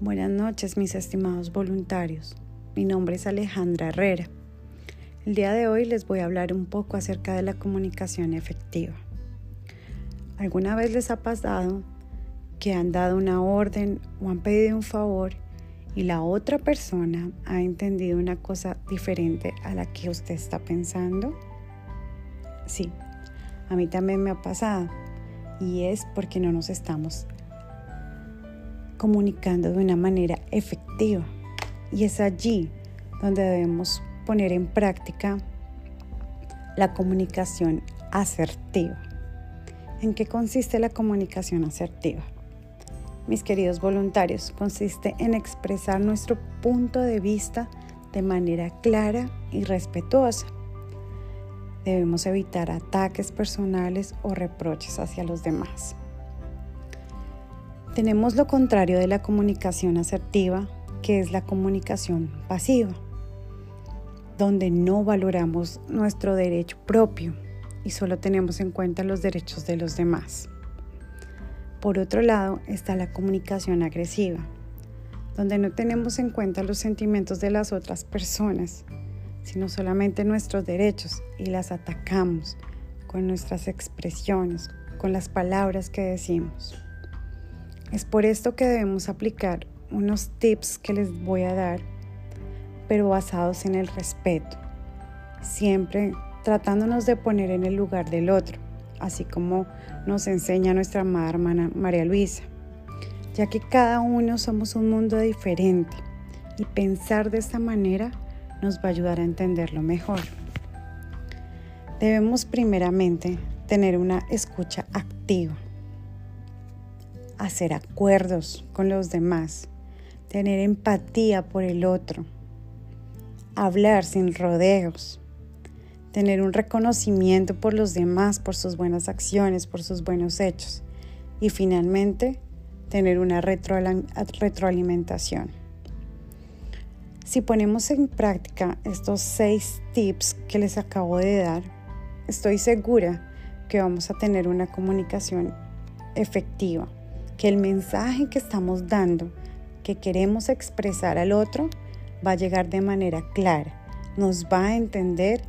Buenas noches mis estimados voluntarios. Mi nombre es Alejandra Herrera. El día de hoy les voy a hablar un poco acerca de la comunicación efectiva. ¿Alguna vez les ha pasado que han dado una orden o han pedido un favor y la otra persona ha entendido una cosa diferente a la que usted está pensando? Sí, a mí también me ha pasado y es porque no nos estamos comunicando de una manera efectiva. Y es allí donde debemos poner en práctica la comunicación asertiva. ¿En qué consiste la comunicación asertiva? Mis queridos voluntarios, consiste en expresar nuestro punto de vista de manera clara y respetuosa. Debemos evitar ataques personales o reproches hacia los demás. Tenemos lo contrario de la comunicación asertiva, que es la comunicación pasiva, donde no valoramos nuestro derecho propio y solo tenemos en cuenta los derechos de los demás. Por otro lado está la comunicación agresiva, donde no tenemos en cuenta los sentimientos de las otras personas, sino solamente nuestros derechos y las atacamos con nuestras expresiones, con las palabras que decimos. Es por esto que debemos aplicar unos tips que les voy a dar, pero basados en el respeto, siempre tratándonos de poner en el lugar del otro, así como nos enseña nuestra amada hermana María Luisa, ya que cada uno somos un mundo diferente y pensar de esta manera nos va a ayudar a entenderlo mejor. Debemos primeramente tener una escucha activa hacer acuerdos con los demás, tener empatía por el otro, hablar sin rodeos, tener un reconocimiento por los demás, por sus buenas acciones, por sus buenos hechos y finalmente tener una retroalimentación. Si ponemos en práctica estos seis tips que les acabo de dar, estoy segura que vamos a tener una comunicación efectiva que el mensaje que estamos dando, que queremos expresar al otro, va a llegar de manera clara, nos va a entender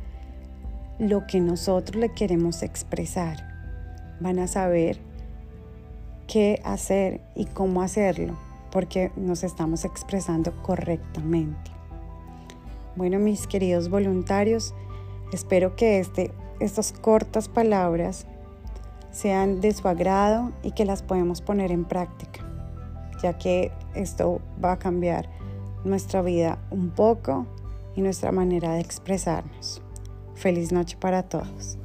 lo que nosotros le queremos expresar. Van a saber qué hacer y cómo hacerlo, porque nos estamos expresando correctamente. Bueno, mis queridos voluntarios, espero que este, estas cortas palabras sean de su agrado y que las podemos poner en práctica, ya que esto va a cambiar nuestra vida un poco y nuestra manera de expresarnos. Feliz noche para todos.